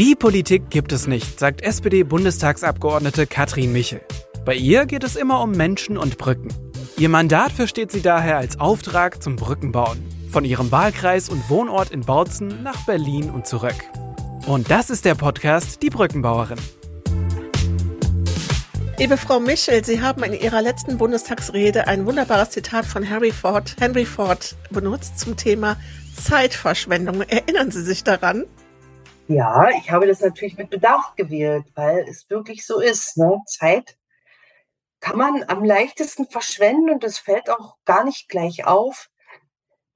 Die Politik gibt es nicht, sagt SPD-Bundestagsabgeordnete Katrin Michel. Bei ihr geht es immer um Menschen und Brücken. Ihr Mandat versteht sie daher als Auftrag zum Brückenbauen. Von ihrem Wahlkreis und Wohnort in Bautzen nach Berlin und zurück. Und das ist der Podcast Die Brückenbauerin. Liebe Frau Michel, Sie haben in Ihrer letzten Bundestagsrede ein wunderbares Zitat von Harry Ford, Henry Ford benutzt zum Thema Zeitverschwendung. Erinnern Sie sich daran? Ja, ich habe das natürlich mit Bedacht gewählt, weil es wirklich so ist. Ne? Zeit kann man am leichtesten verschwenden und es fällt auch gar nicht gleich auf,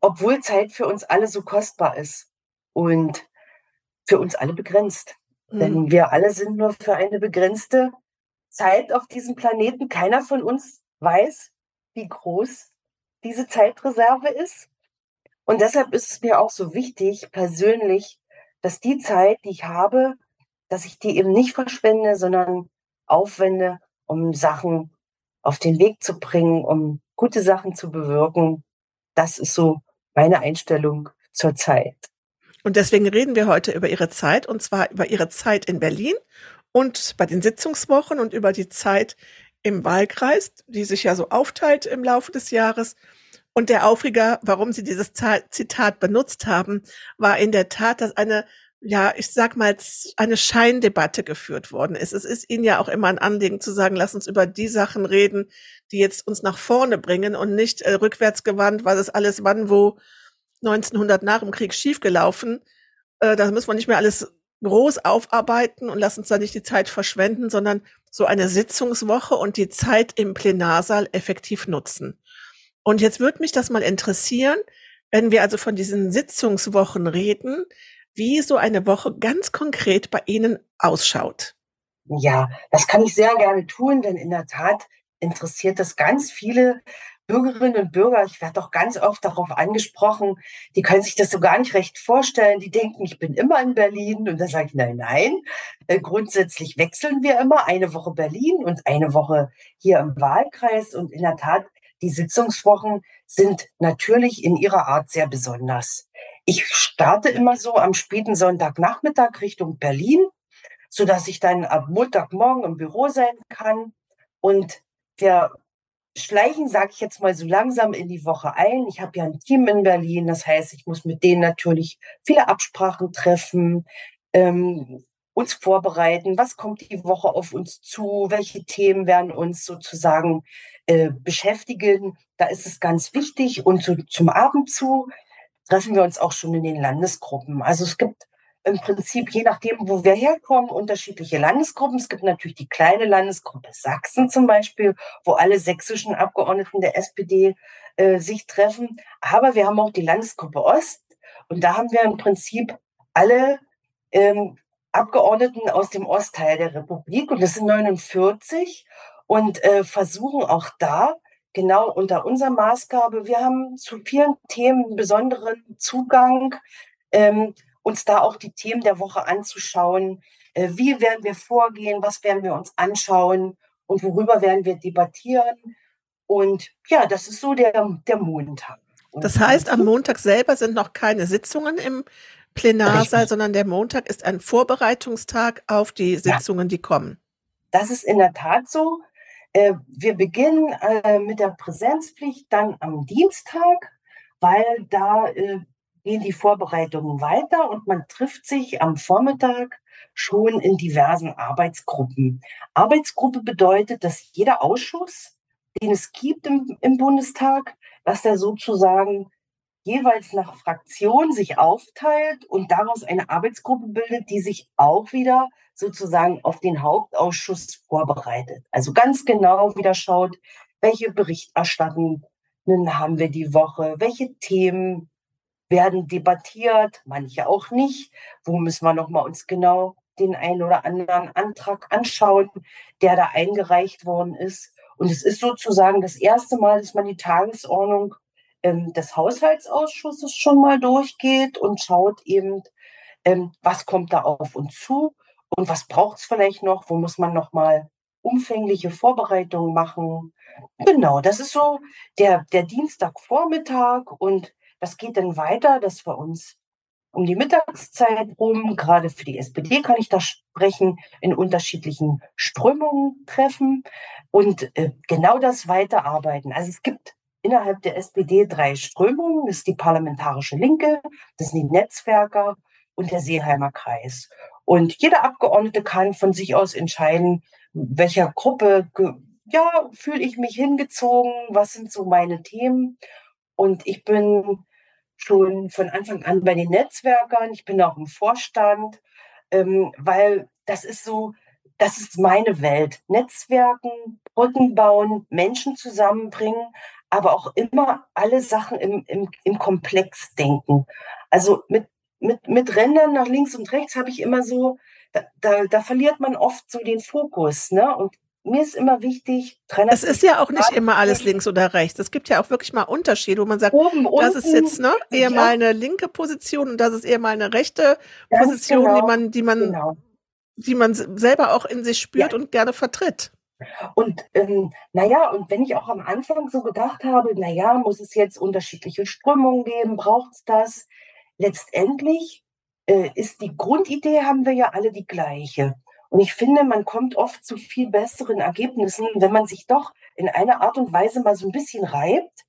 obwohl Zeit für uns alle so kostbar ist und für uns alle begrenzt. Mhm. Denn wir alle sind nur für eine begrenzte Zeit auf diesem Planeten. Keiner von uns weiß, wie groß diese Zeitreserve ist. Und deshalb ist es mir auch so wichtig, persönlich, dass die Zeit, die ich habe, dass ich die eben nicht verschwende, sondern aufwende, um Sachen auf den Weg zu bringen, um gute Sachen zu bewirken. Das ist so meine Einstellung zur Zeit. Und deswegen reden wir heute über Ihre Zeit, und zwar über Ihre Zeit in Berlin und bei den Sitzungswochen und über die Zeit im Wahlkreis, die sich ja so aufteilt im Laufe des Jahres. Und der Aufreger, warum Sie dieses Zitat benutzt haben, war in der Tat, dass eine, ja, ich sag mal, eine Scheindebatte geführt worden ist. Es ist Ihnen ja auch immer ein Anliegen zu sagen, lass uns über die Sachen reden, die jetzt uns nach vorne bringen und nicht äh, rückwärts gewandt, was ist alles wann, wo 1900 nach dem Krieg schiefgelaufen. Äh, da müssen wir nicht mehr alles groß aufarbeiten und lass uns da nicht die Zeit verschwenden, sondern so eine Sitzungswoche und die Zeit im Plenarsaal effektiv nutzen. Und jetzt würde mich das mal interessieren, wenn wir also von diesen Sitzungswochen reden, wie so eine Woche ganz konkret bei Ihnen ausschaut. Ja, das kann ich sehr gerne tun, denn in der Tat interessiert das ganz viele Bürgerinnen und Bürger, ich werde doch ganz oft darauf angesprochen, die können sich das so gar nicht recht vorstellen. Die denken, ich bin immer in Berlin. Und da sage ich, nein, nein. Äh, grundsätzlich wechseln wir immer eine Woche Berlin und eine Woche hier im Wahlkreis. Und in der Tat, die Sitzungswochen sind natürlich in ihrer Art sehr besonders. Ich starte immer so am späten Sonntagnachmittag Richtung Berlin, so dass ich dann ab Montagmorgen im Büro sein kann. Und wir schleichen, sage ich jetzt mal so langsam in die Woche ein. Ich habe ja ein Team in Berlin, das heißt, ich muss mit denen natürlich viele Absprachen treffen, ähm, uns vorbereiten, was kommt die Woche auf uns zu, welche Themen werden uns sozusagen äh, beschäftigen. Da ist es ganz wichtig. Und so, zum Abend zu treffen wir uns auch schon in den Landesgruppen. Also es gibt im Prinzip, je nachdem, wo wir herkommen, unterschiedliche Landesgruppen. Es gibt natürlich die kleine Landesgruppe Sachsen zum Beispiel, wo alle sächsischen Abgeordneten der SPD äh, sich treffen. Aber wir haben auch die Landesgruppe Ost und da haben wir im Prinzip alle ähm, Abgeordneten aus dem Ostteil der Republik und das sind 49 und äh, versuchen auch da genau unter unserer Maßgabe, wir haben zu vielen Themen besonderen Zugang. Ähm, uns da auch die Themen der Woche anzuschauen. Äh, wie werden wir vorgehen? Was werden wir uns anschauen? Und worüber werden wir debattieren? Und ja, das ist so der, der Montag. das heißt, am Montag selber sind noch keine Sitzungen im Plenarsaal, Richtig. sondern der Montag ist ein Vorbereitungstag auf die Sitzungen, ja. die kommen. Das ist in der Tat so. Äh, wir beginnen äh, mit der Präsenzpflicht dann am Dienstag, weil da gehen die Vorbereitungen weiter und man trifft sich am Vormittag schon in diversen Arbeitsgruppen. Arbeitsgruppe bedeutet, dass jeder Ausschuss, den es gibt im, im Bundestag, dass der sozusagen jeweils nach Fraktion sich aufteilt und daraus eine Arbeitsgruppe bildet, die sich auch wieder sozusagen auf den Hauptausschuss vorbereitet. Also ganz genau wieder schaut, welche Berichterstattungen haben wir die Woche, welche Themen werden debattiert, manche auch nicht. Wo müssen wir noch mal uns genau den einen oder anderen Antrag anschauen, der da eingereicht worden ist. Und es ist sozusagen das erste Mal, dass man die Tagesordnung ähm, des Haushaltsausschusses schon mal durchgeht und schaut eben, ähm, was kommt da auf uns zu und was braucht es vielleicht noch, wo muss man noch mal umfängliche Vorbereitungen machen. Genau, das ist so der, der Dienstagvormittag und das geht dann weiter, dass wir uns um die Mittagszeit rum, gerade für die SPD kann ich da sprechen, in unterschiedlichen Strömungen treffen und äh, genau das weiterarbeiten. Also es gibt innerhalb der SPD drei Strömungen. Das ist die parlamentarische Linke, das sind die Netzwerker und der Seeheimer Kreis. Und jeder Abgeordnete kann von sich aus entscheiden, welcher Gruppe ja, fühle ich mich hingezogen, was sind so meine Themen. Und ich bin schon von Anfang an bei den Netzwerkern, ich bin auch im Vorstand, ähm, weil das ist so, das ist meine Welt. Netzwerken, Brücken bauen, Menschen zusammenbringen, aber auch immer alle Sachen im, im, im Komplex denken. Also mit, mit, mit Rändern nach links und rechts habe ich immer so, da, da, da verliert man oft so den Fokus. Ne? Und mir ist immer wichtig, Es ist ja auch nicht immer alles links oder rechts. Es gibt ja auch wirklich mal Unterschiede, wo man sagt, oben, das ist jetzt ne, eher ja. mal eine linke Position und das ist eher mal eine rechte Position, genau. die man, die man, genau. Die man selber auch in sich spürt ja. und gerne vertritt. Und ähm, naja, und wenn ich auch am Anfang so gedacht habe, naja, muss es jetzt unterschiedliche Strömungen geben, braucht es das? Letztendlich äh, ist die Grundidee, haben wir ja alle die gleiche. Und ich finde, man kommt oft zu viel besseren Ergebnissen, wenn man sich doch in einer Art und Weise mal so ein bisschen reibt.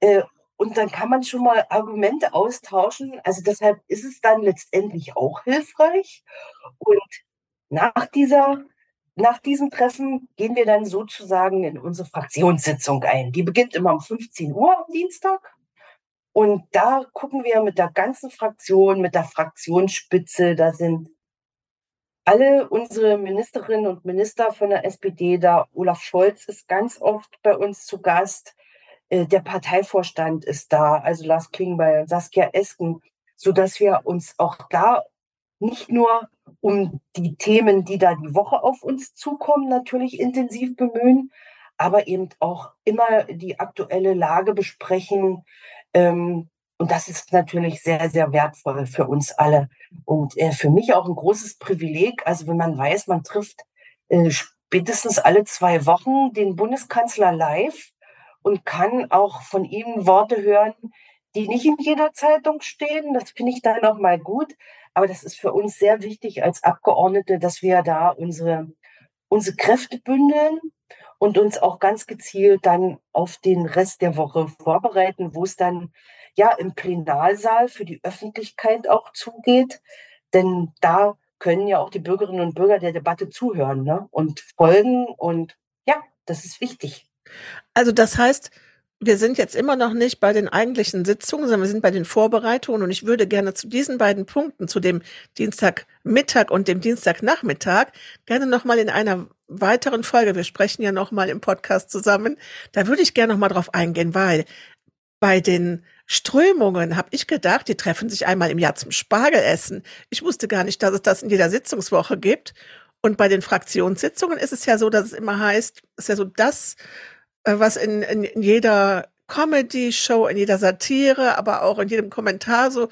Äh, und dann kann man schon mal Argumente austauschen. Also deshalb ist es dann letztendlich auch hilfreich. Und nach dieser nach diesem Treffen gehen wir dann sozusagen in unsere Fraktionssitzung ein. Die beginnt immer um 15 Uhr am Dienstag. Und da gucken wir mit der ganzen Fraktion, mit der Fraktionsspitze, da sind alle unsere Ministerinnen und Minister von der SPD da. Olaf Scholz ist ganz oft bei uns zu Gast. Äh, der Parteivorstand ist da, also Lars Klingbeil, Saskia Esken, sodass wir uns auch da nicht nur um die Themen, die da die Woche auf uns zukommen, natürlich intensiv bemühen, aber eben auch immer die aktuelle Lage besprechen, ähm, und das ist natürlich sehr, sehr wertvoll für uns alle. Und äh, für mich auch ein großes Privileg. Also wenn man weiß, man trifft äh, spätestens alle zwei Wochen den Bundeskanzler live und kann auch von ihm Worte hören, die nicht in jeder Zeitung stehen. Das finde ich dann auch mal gut. Aber das ist für uns sehr wichtig als Abgeordnete, dass wir da unsere, unsere Kräfte bündeln und uns auch ganz gezielt dann auf den Rest der Woche vorbereiten, wo es dann ja im Plenarsaal für die Öffentlichkeit auch zugeht. Denn da können ja auch die Bürgerinnen und Bürger der Debatte zuhören ne? und folgen. Und ja, das ist wichtig. Also das heißt, wir sind jetzt immer noch nicht bei den eigentlichen Sitzungen, sondern wir sind bei den Vorbereitungen. Und ich würde gerne zu diesen beiden Punkten, zu dem Dienstagmittag und dem Dienstagnachmittag, gerne nochmal in einer weiteren Folge, wir sprechen ja nochmal im Podcast zusammen, da würde ich gerne nochmal drauf eingehen, weil bei den Strömungen habe ich gedacht, die treffen sich einmal im Jahr zum Spargelessen. Ich wusste gar nicht, dass es das in jeder Sitzungswoche gibt. Und bei den Fraktionssitzungen ist es ja so, dass es immer heißt, ist ja so das, was in, in, in jeder Comedy-Show, in jeder Satire, aber auch in jedem Kommentar so,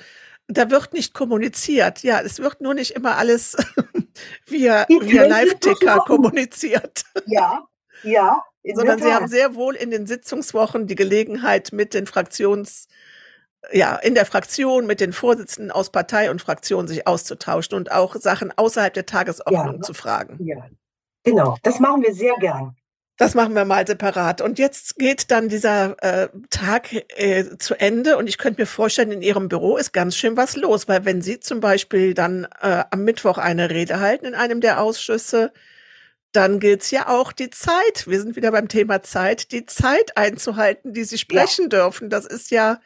da wird nicht kommuniziert. Ja, es wird nur nicht immer alles via, via Live-Ticker kommuniziert. Ja, ja. Sondern sie haben sehr wohl in den Sitzungswochen die Gelegenheit, mit den Fraktions, ja, in der Fraktion mit den Vorsitzenden aus Partei und Fraktion sich auszutauschen und auch Sachen außerhalb der Tagesordnung ja, zu fragen. Ja, genau. Das machen wir sehr gern. Das machen wir mal separat. Und jetzt geht dann dieser äh, Tag äh, zu Ende und ich könnte mir vorstellen, in Ihrem Büro ist ganz schön was los, weil wenn Sie zum Beispiel dann äh, am Mittwoch eine Rede halten in einem der Ausschüsse, dann gilt's ja auch die Zeit. Wir sind wieder beim Thema Zeit, die Zeit einzuhalten, die Sie sprechen ja. dürfen. Das ist ja.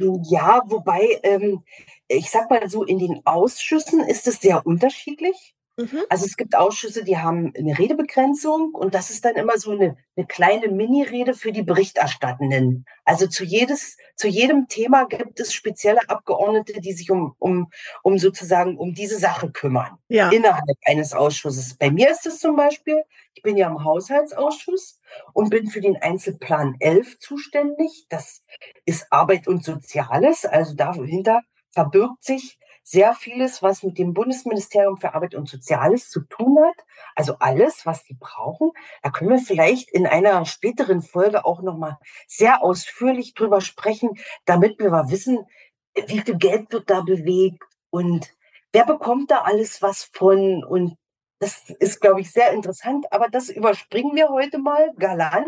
Ja, wobei, ähm, ich sag mal so, in den Ausschüssen ist es sehr unterschiedlich. Mhm. Also es gibt Ausschüsse, die haben eine Redebegrenzung und das ist dann immer so eine, eine kleine Mini-Rede für die Berichterstattenden. Also zu, jedes, zu jedem Thema gibt es spezielle Abgeordnete, die sich um, um, um sozusagen um diese Sache kümmern. Ja. Innerhalb eines Ausschusses. Bei mir ist es zum Beispiel, ich bin ja im Haushaltsausschuss und bin für den Einzelplan 11 zuständig. Das ist Arbeit und Soziales. Also dahinter verbirgt sich sehr vieles, was mit dem Bundesministerium für Arbeit und Soziales zu tun hat. Also alles, was sie brauchen. Da können wir vielleicht in einer späteren Folge auch nochmal sehr ausführlich drüber sprechen, damit wir mal wissen, wie viel Geld wird da bewegt, und wer bekommt da alles was von und das ist, glaube ich, sehr interessant, aber das überspringen wir heute mal galant.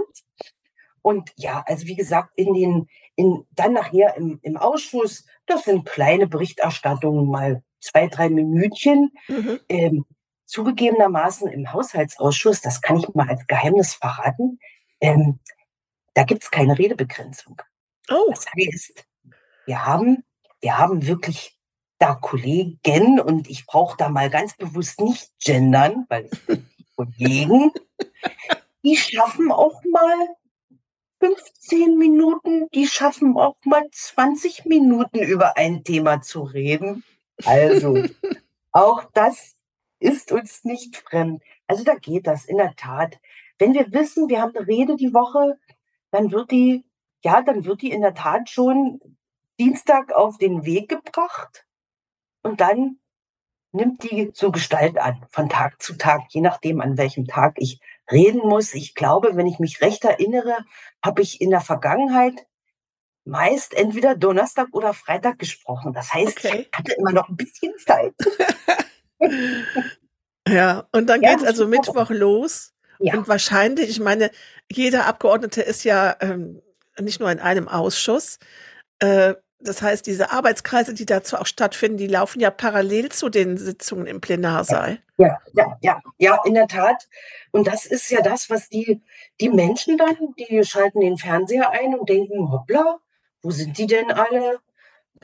Und ja, also wie gesagt, in den, in, dann nachher im, im Ausschuss, das sind kleine Berichterstattungen, mal zwei, drei Minütchen. Mhm. Ähm, zugegebenermaßen im Haushaltsausschuss, das kann ich mal als Geheimnis verraten, ähm, da gibt es keine Redebegrenzung. Oh. Das heißt, wir haben, wir haben wirklich da Kollegen und ich brauche da mal ganz bewusst nicht gendern, weil es sind die Kollegen, die schaffen auch mal 15 Minuten, die schaffen auch mal 20 Minuten über ein Thema zu reden. Also, auch das ist uns nicht fremd. Also da geht das in der Tat. Wenn wir wissen, wir haben eine Rede die Woche, dann wird die, ja, dann wird die in der Tat schon Dienstag auf den Weg gebracht und dann nimmt die so Gestalt an, von Tag zu Tag, je nachdem, an welchem Tag ich reden muss. Ich glaube, wenn ich mich recht erinnere, habe ich in der Vergangenheit meist entweder Donnerstag oder Freitag gesprochen. Das heißt, okay. ich hatte immer noch ein bisschen Zeit. ja, und dann ja, geht es also Mittwoch los. Ja. Und wahrscheinlich, ich meine, jeder Abgeordnete ist ja ähm, nicht nur in einem Ausschuss. Äh, das heißt, diese Arbeitskreise, die dazu auch stattfinden, die laufen ja parallel zu den Sitzungen im Plenarsaal. Ja, ja, ja, ja, in der Tat. Und das ist ja das, was die, die Menschen dann, die schalten den Fernseher ein und denken, hoppla, wo sind die denn alle?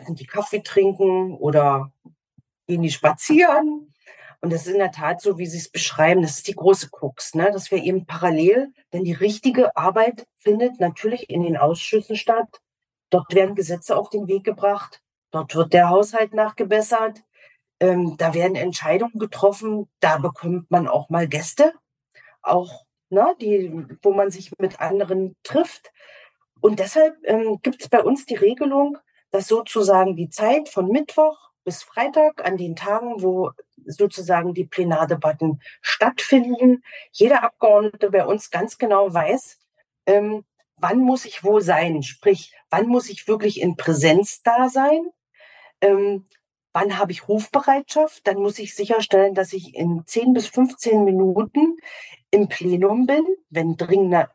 Sind die Kaffee trinken oder gehen die spazieren? Und das ist in der Tat so, wie Sie es beschreiben, das ist die große Krux, ne? dass wir eben parallel, denn die richtige Arbeit findet natürlich in den Ausschüssen statt, Dort werden Gesetze auf den Weg gebracht. Dort wird der Haushalt nachgebessert. Ähm, da werden Entscheidungen getroffen. Da bekommt man auch mal Gäste, auch ne, die, wo man sich mit anderen trifft. Und deshalb ähm, gibt es bei uns die Regelung, dass sozusagen die Zeit von Mittwoch bis Freitag an den Tagen, wo sozusagen die Plenardebatten stattfinden, jeder Abgeordnete bei uns ganz genau weiß, ähm, wann muss ich wo sein? Sprich, wann muss ich wirklich in Präsenz da sein? Ähm, wann habe ich Rufbereitschaft? Dann muss ich sicherstellen, dass ich in 10 bis 15 Minuten im Plenum bin, wenn dringende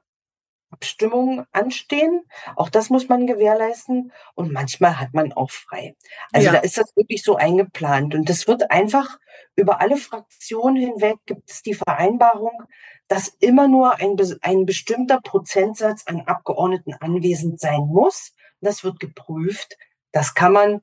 Abstimmungen anstehen. Auch das muss man gewährleisten. Und manchmal hat man auch frei. Also ja. da ist das wirklich so eingeplant. Und das wird einfach über alle Fraktionen hinweg gibt es die Vereinbarung, dass immer nur ein, ein bestimmter Prozentsatz an Abgeordneten anwesend sein muss. Das wird geprüft. Das kann man,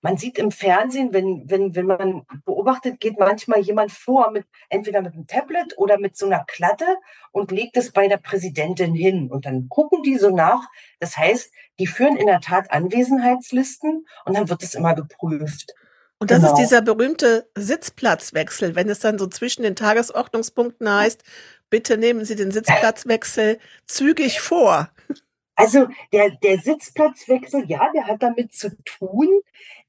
man sieht im Fernsehen, wenn, wenn, wenn man beobachtet, geht manchmal jemand vor mit entweder mit einem Tablet oder mit so einer Klatte und legt es bei der Präsidentin hin. Und dann gucken die so nach. Das heißt, die führen in der Tat Anwesenheitslisten und dann wird es immer geprüft. Und das genau. ist dieser berühmte Sitzplatzwechsel, wenn es dann so zwischen den Tagesordnungspunkten heißt, bitte nehmen Sie den Sitzplatzwechsel zügig vor. Also der, der Sitzplatzwechsel, ja, der hat damit zu tun.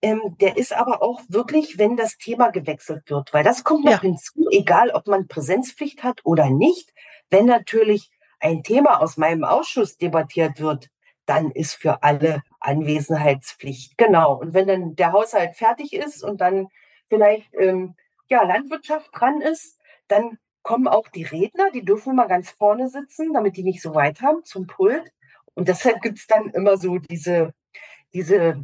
Ähm, der ist aber auch wirklich, wenn das Thema gewechselt wird, weil das kommt noch ja. hinzu, egal ob man Präsenzpflicht hat oder nicht. Wenn natürlich ein Thema aus meinem Ausschuss debattiert wird, dann ist für alle Anwesenheitspflicht. Genau. Und wenn dann der Haushalt fertig ist und dann vielleicht ähm, ja, Landwirtschaft dran ist, dann kommen auch die Redner, die dürfen mal ganz vorne sitzen, damit die nicht so weit haben zum Pult. Und deshalb gibt es dann immer so diese, diese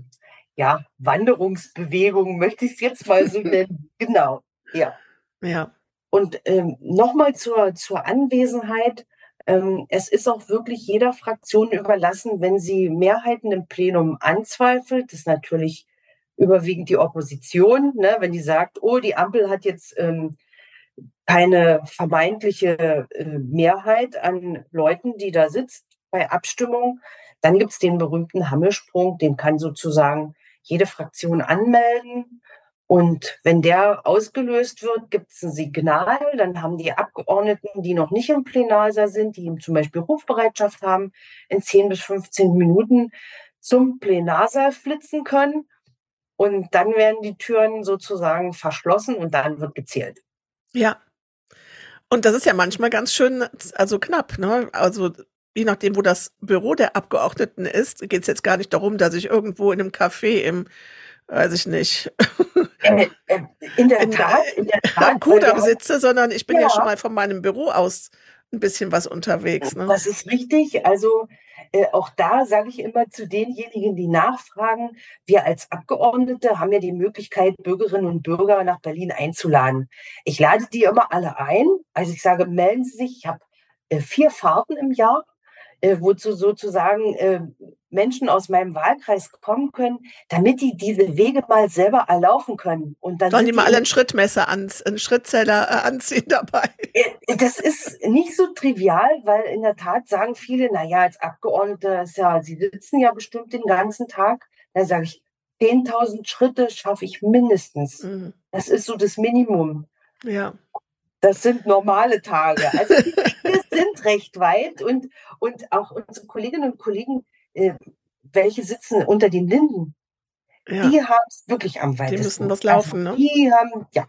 ja, Wanderungsbewegung, möchte ich es jetzt mal so nennen. Genau, ja. Ja. Und ähm, nochmal zur, zur Anwesenheit. Ähm, es ist auch wirklich jeder Fraktion überlassen, wenn sie Mehrheiten im Plenum anzweifelt. Das ist natürlich überwiegend die Opposition, ne, wenn die sagt, oh, die Ampel hat jetzt ähm, keine vermeintliche äh, Mehrheit an Leuten, die da sitzt bei Abstimmung. Dann gibt es den berühmten Hammelsprung, den kann sozusagen jede Fraktion anmelden. Und wenn der ausgelöst wird, gibt es ein Signal. Dann haben die Abgeordneten, die noch nicht im Plenarsaal sind, die zum Beispiel Rufbereitschaft haben, in 10 bis 15 Minuten zum Plenarsaal flitzen können. Und dann werden die Türen sozusagen verschlossen und dann wird gezählt. Ja. Und das ist ja manchmal ganz schön, also knapp, ne? Also je nachdem, wo das Büro der Abgeordneten ist, geht es jetzt gar nicht darum, dass ich irgendwo in einem Café im weiß ich nicht, äh, äh, in der in Tat, in der Tat. Sitze, sondern ich bin ja. ja. schon mal von meinem Büro aus ein bisschen was unterwegs. Ne? Das ist richtig. Also äh, auch da sage ich immer zu denjenigen, die nachfragen, wir als Abgeordnete haben ja die Möglichkeit, Bürgerinnen und Bürger nach Berlin einzuladen. Ich lade die immer alle ein. Also ich sage, melden Sie sich. Ich habe äh, vier Fahrten im Jahr äh, wozu sozusagen äh, Menschen aus meinem Wahlkreis kommen können, damit die diese Wege mal selber erlaufen können. Und dann Sollen die mal alle ein Schrittmesser, an, einen Schrittzähler äh, anziehen dabei? Das ist nicht so trivial, weil in der Tat sagen viele, na ja, als Abgeordnete ist ja, sie sitzen ja bestimmt den ganzen Tag. Da sage ich, 10.000 Schritte schaffe ich mindestens. Mhm. Das ist so das Minimum. Ja. Das sind normale Tage. Also die Wege sind recht weit und, und auch unsere Kolleginnen und Kollegen, äh, welche sitzen unter den Linden, ja. die haben es wirklich am weitesten. Die müssen was laufen, also, ne? Die haben, ja.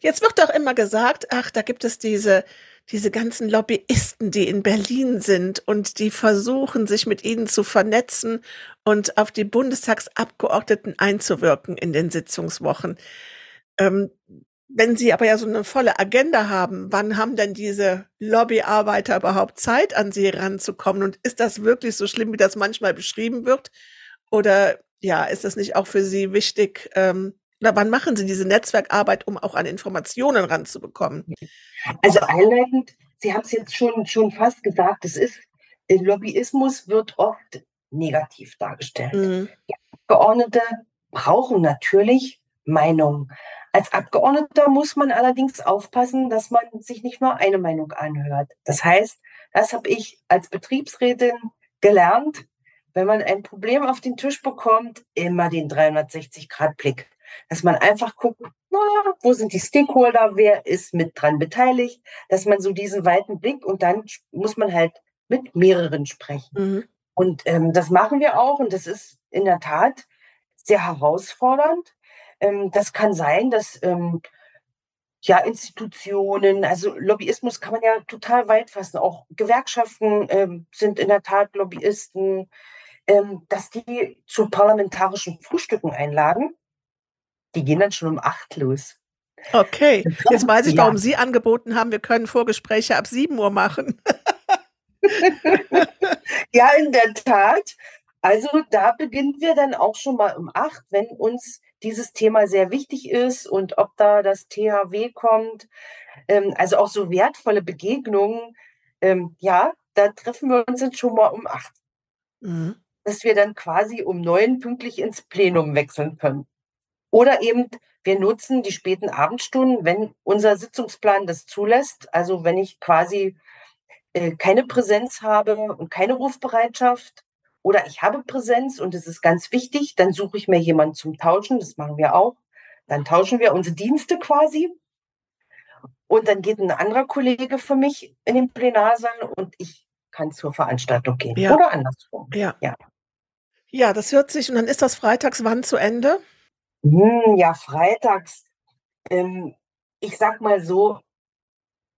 Jetzt wird doch immer gesagt, ach, da gibt es diese, diese ganzen Lobbyisten, die in Berlin sind und die versuchen, sich mit ihnen zu vernetzen und auf die Bundestagsabgeordneten einzuwirken in den Sitzungswochen. Ähm, wenn Sie aber ja so eine volle Agenda haben, wann haben denn diese Lobbyarbeiter überhaupt Zeit, an Sie ranzukommen? Und ist das wirklich so schlimm, wie das manchmal beschrieben wird? Oder ja, ist das nicht auch für Sie wichtig? Ähm, oder wann machen Sie diese Netzwerkarbeit, um auch an Informationen ranzubekommen? Also einleitend, Sie haben es jetzt schon, schon fast gesagt, es ist, Lobbyismus wird oft negativ dargestellt. Mhm. Abgeordnete brauchen natürlich Meinung. Als Abgeordneter muss man allerdings aufpassen, dass man sich nicht nur eine Meinung anhört. Das heißt, das habe ich als Betriebsrätin gelernt, wenn man ein Problem auf den Tisch bekommt, immer den 360-Grad-Blick. Dass man einfach guckt, na, wo sind die Stakeholder, wer ist mit dran beteiligt, dass man so diesen weiten Blick und dann muss man halt mit mehreren sprechen. Mhm. Und ähm, das machen wir auch und das ist in der Tat sehr herausfordernd. Ähm, das kann sein, dass ähm, ja Institutionen, also Lobbyismus kann man ja total weit fassen. Auch Gewerkschaften ähm, sind in der Tat Lobbyisten, ähm, dass die zu parlamentarischen Frühstücken einladen. Die gehen dann schon um acht los. Okay, jetzt weiß ich, warum ja. Sie angeboten haben, wir können Vorgespräche ab sieben Uhr machen. ja, in der Tat. Also da beginnen wir dann auch schon mal um acht, wenn uns dieses Thema sehr wichtig ist und ob da das THW kommt. Ähm, also auch so wertvolle Begegnungen. Ähm, ja, da treffen wir uns dann schon mal um acht. Mhm. Dass wir dann quasi um neun pünktlich ins Plenum wechseln können. Oder eben, wir nutzen die späten Abendstunden, wenn unser Sitzungsplan das zulässt. Also wenn ich quasi äh, keine Präsenz habe und keine Rufbereitschaft, oder ich habe Präsenz und es ist ganz wichtig, dann suche ich mir jemanden zum Tauschen, das machen wir auch. Dann tauschen wir unsere Dienste quasi. Und dann geht ein anderer Kollege für mich in den Plenarsaal und ich kann zur Veranstaltung gehen. Ja. Oder andersrum. Ja. ja. Ja, das hört sich, und dann ist das freitags wann zu Ende? Hm, ja, freitags, ähm, ich sag mal so,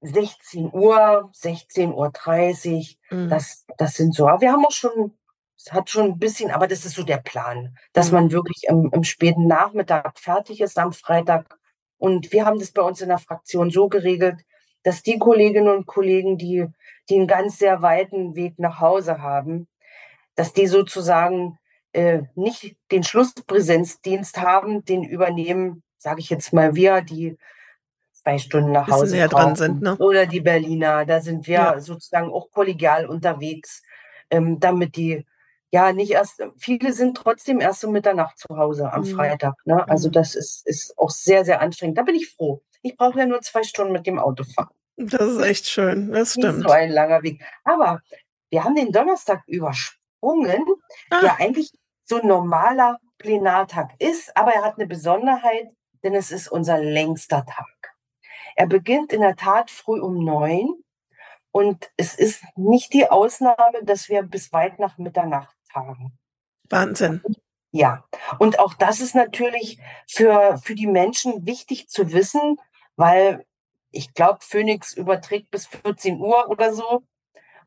16 Uhr, 16.30 Uhr, mhm. das, das sind so. Aber wir haben auch schon es hat schon ein bisschen, aber das ist so der Plan, dass mhm. man wirklich im, im späten Nachmittag fertig ist am Freitag. Und wir haben das bei uns in der Fraktion so geregelt, dass die Kolleginnen und Kollegen, die, die einen ganz sehr weiten Weg nach Hause haben, dass die sozusagen äh, nicht den Schlusspräsenzdienst haben, den übernehmen, sage ich jetzt mal wir, die zwei Stunden nach Hause näher dran sind, ne? oder die Berliner. Da sind wir ja. sozusagen auch kollegial unterwegs, ähm, damit die ja, nicht erst, viele sind trotzdem erst um Mitternacht zu Hause am mhm. Freitag. Ne? Also mhm. das ist, ist auch sehr, sehr anstrengend. Da bin ich froh. Ich brauche ja nur zwei Stunden mit dem Auto fahren. Das ist echt schön, das stimmt. Nicht so ein langer Weg. Aber wir haben den Donnerstag übersprungen, ah. der eigentlich so ein normaler Plenartag ist, aber er hat eine Besonderheit, denn es ist unser längster Tag. Er beginnt in der Tat früh um neun und es ist nicht die Ausnahme, dass wir bis weit nach Mitternacht tagen. Wahnsinn. Ja, und auch das ist natürlich für, für die Menschen wichtig zu wissen, weil ich glaube, Phoenix überträgt bis 14 Uhr oder so.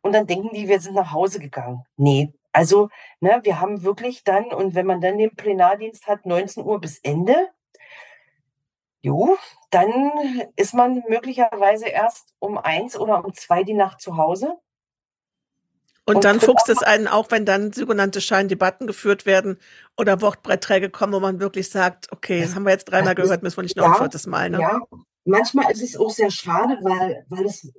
Und dann denken die, wir sind nach Hause gegangen. Nee, also ne, wir haben wirklich dann, und wenn man dann den Plenardienst hat, 19 Uhr bis Ende. Jo, dann ist man möglicherweise erst um eins oder um zwei die Nacht zu Hause. Und, und dann fuchst es einen auch, wenn dann sogenannte Scheindebatten geführt werden oder Wortbeiträge kommen, wo man wirklich sagt, okay, das haben wir jetzt dreimal gehört, müssen wir nicht noch ja, ein viertes Mal. Ne? Ja, manchmal ist es auch sehr schade, weil, weil es,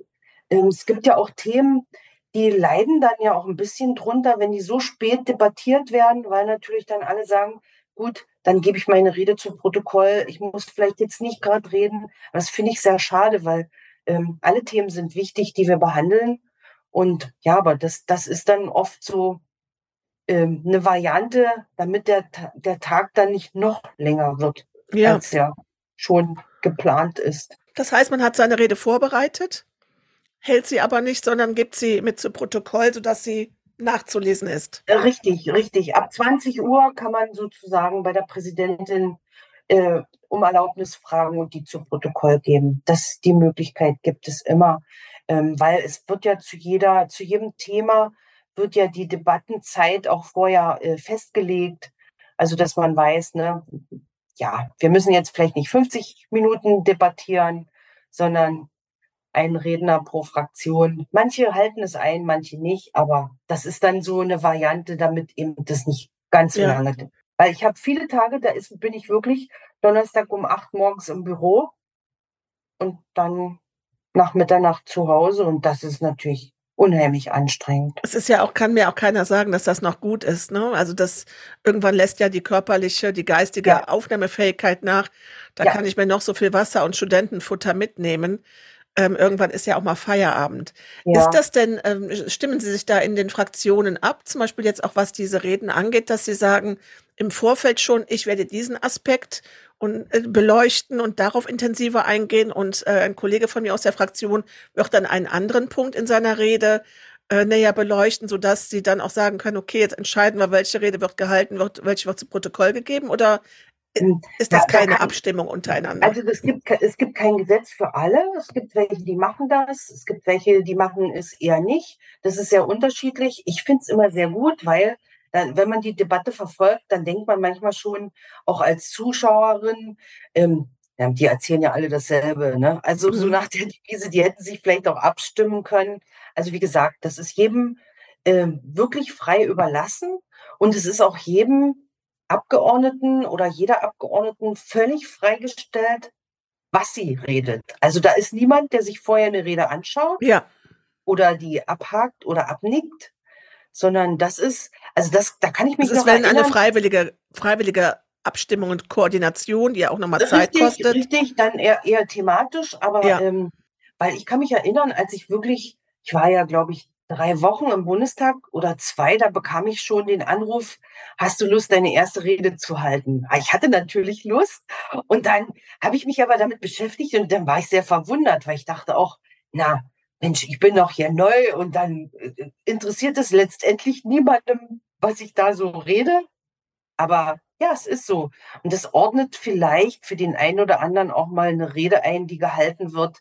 ähm, es gibt ja auch Themen, die leiden dann ja auch ein bisschen drunter, wenn die so spät debattiert werden, weil natürlich dann alle sagen, gut, dann gebe ich meine Rede zu Protokoll. Ich muss vielleicht jetzt nicht gerade reden. Das finde ich sehr schade, weil ähm, alle Themen sind wichtig, die wir behandeln. Und ja, aber das, das ist dann oft so ähm, eine Variante, damit der, der Tag dann nicht noch länger wird, ja. als ja schon geplant ist. Das heißt, man hat seine Rede vorbereitet, hält sie aber nicht, sondern gibt sie mit zu Protokoll, sodass sie nachzulesen ist. Äh, richtig, richtig. Ab 20 Uhr kann man sozusagen bei der Präsidentin äh, um Erlaubnis fragen und die zu Protokoll geben. Das, die Möglichkeit gibt es immer, ähm, weil es wird ja zu jeder, zu jedem Thema wird ja die Debattenzeit auch vorher äh, festgelegt. Also, dass man weiß, ne, ja, wir müssen jetzt vielleicht nicht 50 Minuten debattieren, sondern ein Redner pro Fraktion. Manche halten es ein, manche nicht, aber das ist dann so eine Variante, damit eben das nicht ganz so ja. lange. Weil ich habe viele Tage, da ist, bin ich wirklich Donnerstag um acht morgens im Büro und dann nach Mitternacht zu Hause und das ist natürlich unheimlich anstrengend. Es ist ja auch, kann mir auch keiner sagen, dass das noch gut ist. Ne? Also das irgendwann lässt ja die körperliche, die geistige ja. Aufnahmefähigkeit nach. Da ja. kann ich mir noch so viel Wasser und Studentenfutter mitnehmen. Ähm, irgendwann ist ja auch mal Feierabend. Ja. Ist das denn, ähm, stimmen Sie sich da in den Fraktionen ab, zum Beispiel jetzt auch was diese Reden angeht, dass Sie sagen, im Vorfeld schon, ich werde diesen Aspekt und äh, beleuchten und darauf intensiver eingehen und äh, ein Kollege von mir aus der Fraktion wird dann einen anderen Punkt in seiner Rede äh, näher beleuchten, sodass sie dann auch sagen können, okay, jetzt entscheiden wir, welche Rede wird gehalten, wird, welche wird zu Protokoll gegeben oder hm, ist das keine da kann, Abstimmung untereinander? Also es gibt, es gibt kein Gesetz für alle. Es gibt welche, die machen das. Es gibt welche, die machen es eher nicht. Das ist sehr unterschiedlich. Ich finde es immer sehr gut, weil dann, wenn man die Debatte verfolgt, dann denkt man manchmal schon auch als Zuschauerin, ähm, ja, die erzählen ja alle dasselbe. Ne? Also so mhm. nach der Devise, die hätten sich vielleicht auch abstimmen können. Also wie gesagt, das ist jedem äh, wirklich frei überlassen und es ist auch jedem Abgeordneten oder jeder Abgeordneten völlig freigestellt, was sie redet. Also da ist niemand, der sich vorher eine Rede anschaut ja. oder die abhakt oder abnickt, sondern das ist, also das, da kann ich mich das noch ist, wenn eine freiwillige, freiwillige Abstimmung und Koordination, die ja auch nochmal Zeit kostet. Richtig, dann eher, eher thematisch, aber ja. ähm, weil ich kann mich erinnern, als ich wirklich, ich war ja, glaube ich, drei Wochen im Bundestag oder zwei, da bekam ich schon den Anruf, hast du Lust, deine erste Rede zu halten? Ah, ich hatte natürlich Lust und dann habe ich mich aber damit beschäftigt und dann war ich sehr verwundert, weil ich dachte auch, na, Mensch, ich bin doch hier neu und dann äh, interessiert es letztendlich niemandem, was ich da so rede. Aber ja, es ist so. Und das ordnet vielleicht für den einen oder anderen auch mal eine Rede ein, die gehalten wird.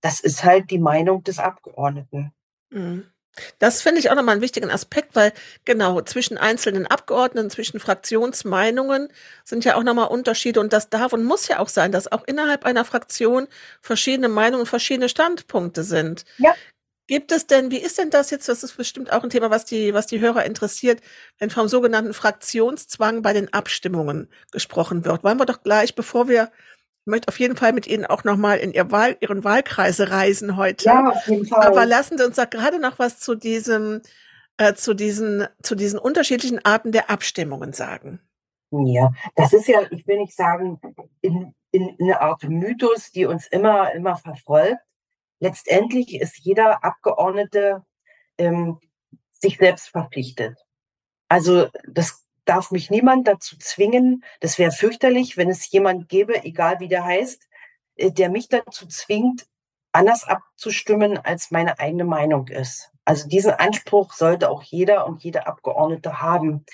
Das ist halt die Meinung des Abgeordneten. Mhm. Das finde ich auch nochmal einen wichtigen Aspekt, weil genau zwischen einzelnen Abgeordneten, zwischen Fraktionsmeinungen sind ja auch nochmal Unterschiede und das darf und muss ja auch sein, dass auch innerhalb einer Fraktion verschiedene Meinungen, verschiedene Standpunkte sind. Ja. Gibt es denn, wie ist denn das jetzt, das ist bestimmt auch ein Thema, was die, was die Hörer interessiert, wenn vom sogenannten Fraktionszwang bei den Abstimmungen gesprochen wird? Wollen wir doch gleich, bevor wir möchte auf jeden Fall mit Ihnen auch nochmal in Ihr Wahl, Ihren Wahlkreise reisen heute. Ja, auf jeden Fall. Aber lassen Sie uns da gerade noch was zu diesem, äh, zu diesen, zu diesen unterschiedlichen Arten der Abstimmungen sagen. Ja, das ist ja, ich will nicht sagen, in, in eine Art Mythos, die uns immer, immer verfolgt. Letztendlich ist jeder Abgeordnete ähm, sich selbst verpflichtet. Also das darf mich niemand dazu zwingen. Das wäre fürchterlich, wenn es jemand gäbe, egal wie der heißt, äh, der mich dazu zwingt, anders abzustimmen, als meine eigene Meinung ist. Also diesen Anspruch sollte auch jeder und jede Abgeordnete haben.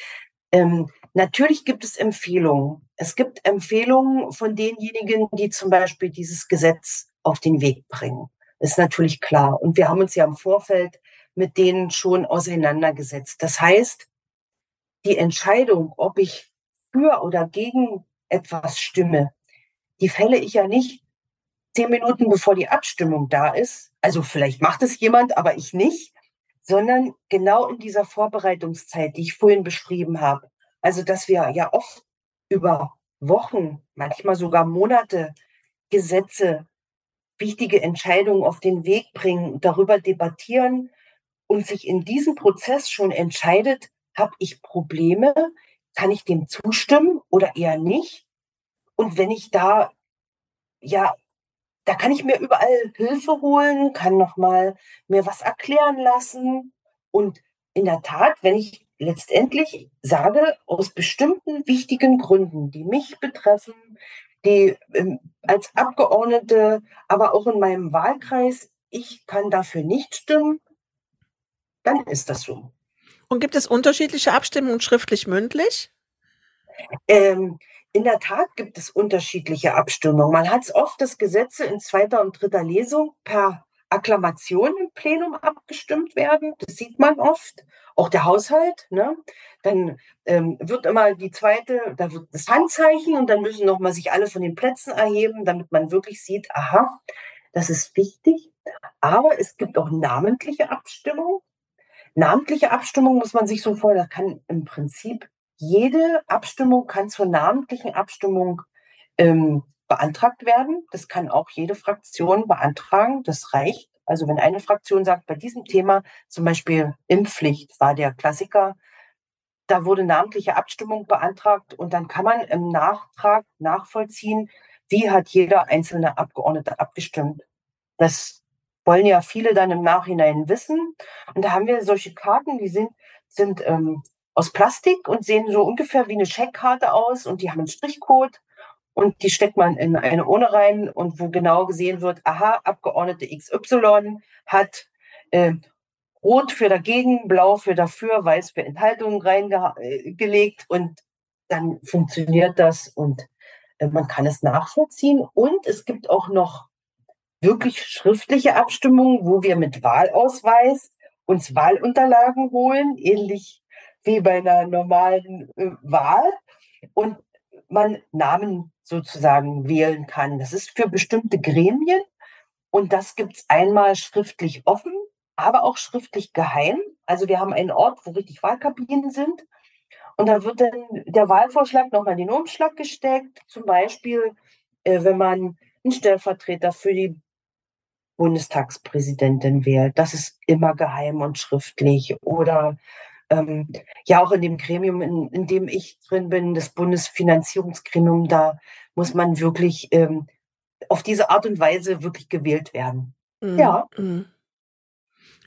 Ähm, natürlich gibt es Empfehlungen. Es gibt Empfehlungen von denjenigen, die zum Beispiel dieses Gesetz auf den Weg bringen. Ist natürlich klar. Und wir haben uns ja im Vorfeld mit denen schon auseinandergesetzt. Das heißt, die Entscheidung, ob ich für oder gegen etwas stimme, die fälle ich ja nicht zehn Minuten bevor die Abstimmung da ist. Also vielleicht macht es jemand, aber ich nicht, sondern genau in dieser Vorbereitungszeit, die ich vorhin beschrieben habe. Also, dass wir ja oft über Wochen, manchmal sogar Monate Gesetze, wichtige Entscheidungen auf den Weg bringen, darüber debattieren und sich in diesem Prozess schon entscheidet, habe ich Probleme, kann ich dem zustimmen oder eher nicht? Und wenn ich da, ja, da kann ich mir überall Hilfe holen, kann nochmal mir was erklären lassen. Und in der Tat, wenn ich letztendlich sage, aus bestimmten wichtigen Gründen, die mich betreffen, die ähm, als Abgeordnete, aber auch in meinem Wahlkreis, ich kann dafür nicht stimmen, dann ist das so. Und gibt es unterschiedliche Abstimmungen schriftlich mündlich? Ähm, in der Tat gibt es unterschiedliche Abstimmungen. Man hat es oft, dass Gesetze in zweiter und dritter Lesung per Akklamation im Plenum abgestimmt werden. Das sieht man oft. Auch der Haushalt. Ne? Dann ähm, wird immer die zweite, da wird das Handzeichen und dann müssen nochmal sich alle von den Plätzen erheben, damit man wirklich sieht, aha, das ist wichtig. Aber es gibt auch namentliche Abstimmung. Namentliche Abstimmung muss man sich so vorstellen, da kann im Prinzip jede Abstimmung kann zur namentlichen Abstimmung ähm, beantragt werden. Das kann auch jede Fraktion beantragen. Das reicht. Also wenn eine Fraktion sagt, bei diesem Thema, zum Beispiel Impfpflicht war der Klassiker, da wurde namentliche Abstimmung beantragt und dann kann man im Nachtrag nachvollziehen, wie hat jeder einzelne Abgeordnete abgestimmt. Das wollen ja viele dann im Nachhinein wissen. Und da haben wir solche Karten, die sind, sind ähm, aus Plastik und sehen so ungefähr wie eine Scheckkarte aus und die haben einen Strichcode und die steckt man in eine Urne rein und wo genau gesehen wird, aha, Abgeordnete XY hat äh, Rot für dagegen, Blau für dafür, Weiß für Enthaltungen reingelegt und dann funktioniert das und äh, man kann es nachvollziehen. Und es gibt auch noch wirklich schriftliche Abstimmungen, wo wir mit Wahlausweis uns Wahlunterlagen holen, ähnlich wie bei einer normalen äh, Wahl und man Namen sozusagen wählen kann. Das ist für bestimmte Gremien und das gibt es einmal schriftlich offen, aber auch schriftlich geheim. Also wir haben einen Ort, wo richtig Wahlkabinen sind und da wird dann der Wahlvorschlag nochmal in den Umschlag gesteckt. Zum Beispiel, äh, wenn man einen Stellvertreter für die Bundestagspräsidentin wählt. Das ist immer geheim und schriftlich. Oder ähm, ja auch in dem Gremium, in, in, dem ich drin bin, das Bundesfinanzierungsgremium, da muss man wirklich ähm, auf diese Art und Weise wirklich gewählt werden. Mhm. Ja. Mhm.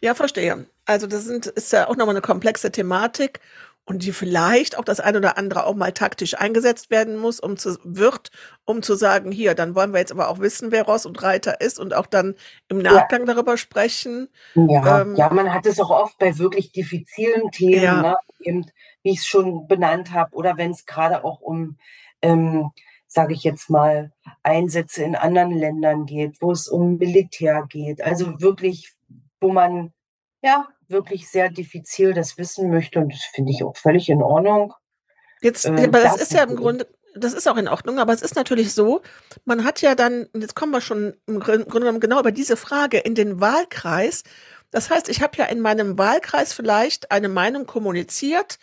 Ja, verstehe. Also das sind, ist ja auch nochmal eine komplexe Thematik und die vielleicht auch das ein oder andere auch mal taktisch eingesetzt werden muss, um zu, wird, um zu sagen, hier, dann wollen wir jetzt aber auch wissen, wer Ross und Reiter ist und auch dann im Nachgang ja. darüber sprechen. Ja, ähm, ja, man hat es auch oft bei wirklich diffizilen Themen, ja. ne? Eben, wie ich es schon benannt habe, oder wenn es gerade auch um, ähm, sage ich jetzt mal, Einsätze in anderen Ländern geht, wo es um Militär geht. Also wirklich, wo man ja wirklich sehr diffizil das wissen möchte und das finde ich auch völlig in Ordnung. Jetzt, äh, aber das, das ist ja im Grunde, das ist auch in Ordnung, aber es ist natürlich so, man hat ja dann, jetzt kommen wir schon im Grunde genommen genau über diese Frage in den Wahlkreis. Das heißt, ich habe ja in meinem Wahlkreis vielleicht eine Meinung kommuniziert,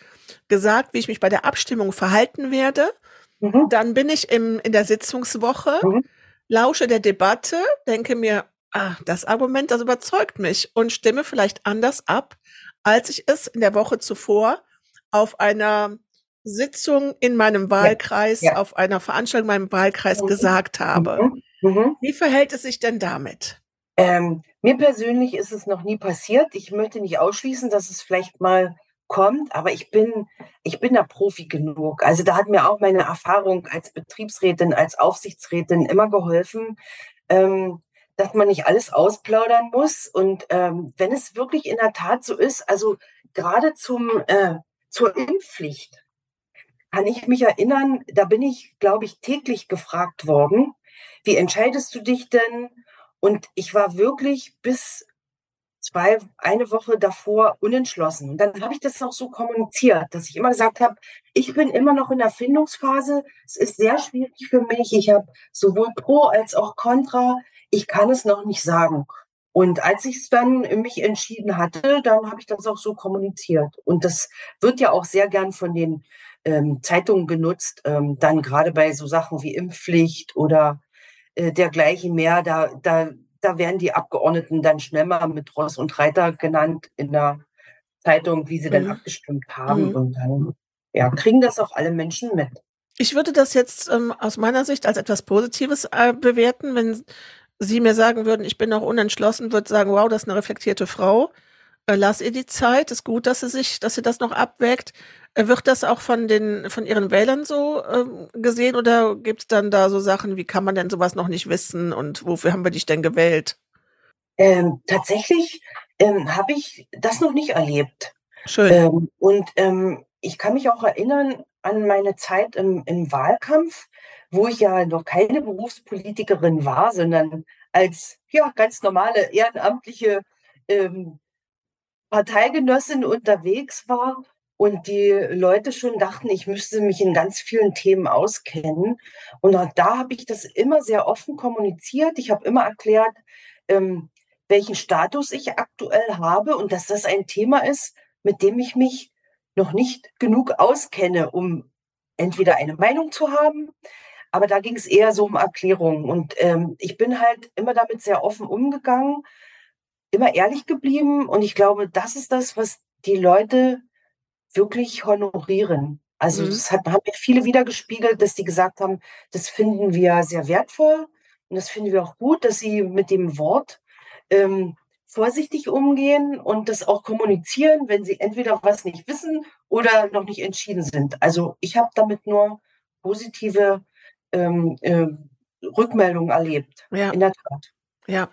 gesagt, wie ich mich bei der Abstimmung verhalten werde. Mhm. Dann bin ich im, in der Sitzungswoche, mhm. lausche der Debatte, denke mir, ah, das Argument, das überzeugt mich und stimme vielleicht anders ab, als ich es in der Woche zuvor auf einer Sitzung in meinem Wahlkreis, ja, ja. auf einer Veranstaltung in meinem Wahlkreis mhm. gesagt habe. Mhm. Mhm. Wie verhält es sich denn damit? Ähm, mir persönlich ist es noch nie passiert. Ich möchte nicht ausschließen, dass es vielleicht mal kommt, aber ich bin, ich bin da Profi genug. Also da hat mir auch meine Erfahrung als Betriebsrätin, als Aufsichtsrätin immer geholfen. Ähm, dass man nicht alles ausplaudern muss. Und ähm, wenn es wirklich in der Tat so ist, also gerade zum, äh, zur Impfpflicht, kann ich mich erinnern, da bin ich, glaube ich, täglich gefragt worden, wie entscheidest du dich denn? Und ich war wirklich bis zwei, eine Woche davor unentschlossen. Und dann habe ich das auch so kommuniziert, dass ich immer gesagt habe, ich bin immer noch in der Findungsphase. Es ist sehr schwierig für mich. Ich habe sowohl Pro als auch Contra. Ich kann es noch nicht sagen. Und als ich es dann mich entschieden hatte, dann habe ich das auch so kommuniziert. Und das wird ja auch sehr gern von den ähm, Zeitungen genutzt, ähm, dann gerade bei so Sachen wie Impfpflicht oder äh, dergleichen mehr. Da, da da werden die Abgeordneten dann schnell mal mit Ross und Reiter genannt in der Zeitung, wie sie mhm. dann abgestimmt haben. Mhm. Und dann ja, kriegen das auch alle Menschen mit. Ich würde das jetzt ähm, aus meiner Sicht als etwas Positives äh, bewerten, wenn Sie mir sagen würden, ich bin noch unentschlossen, würde sagen, wow, das ist eine reflektierte Frau. Äh, lass ihr die Zeit, ist gut, dass sie sich, dass sie das noch abwägt. Äh, wird das auch von den, von ihren Wählern so ähm, gesehen oder gibt es dann da so Sachen, wie kann man denn sowas noch nicht wissen und wofür haben wir dich denn gewählt? Ähm, tatsächlich ähm, habe ich das noch nicht erlebt. Schön. Ähm, und ähm, ich kann mich auch erinnern an meine Zeit im, im Wahlkampf, wo ich ja noch keine Berufspolitikerin war, sondern als ja ganz normale ehrenamtliche ähm, Parteigenossin unterwegs war und die Leute schon dachten, ich müsste mich in ganz vielen Themen auskennen. Und auch da habe ich das immer sehr offen kommuniziert. Ich habe immer erklärt, ähm, welchen Status ich aktuell habe und dass das ein Thema ist, mit dem ich mich noch nicht genug auskenne, um entweder eine Meinung zu haben, aber da ging es eher so um Erklärungen. Und ähm, ich bin halt immer damit sehr offen umgegangen immer ehrlich geblieben und ich glaube, das ist das, was die Leute wirklich honorieren. Also mhm. das hat, haben mir viele wiedergespiegelt, dass die gesagt haben, das finden wir sehr wertvoll und das finden wir auch gut, dass sie mit dem Wort ähm, vorsichtig umgehen und das auch kommunizieren, wenn sie entweder was nicht wissen oder noch nicht entschieden sind. Also ich habe damit nur positive ähm, äh, Rückmeldungen erlebt. Ja. In der Tat. Ja,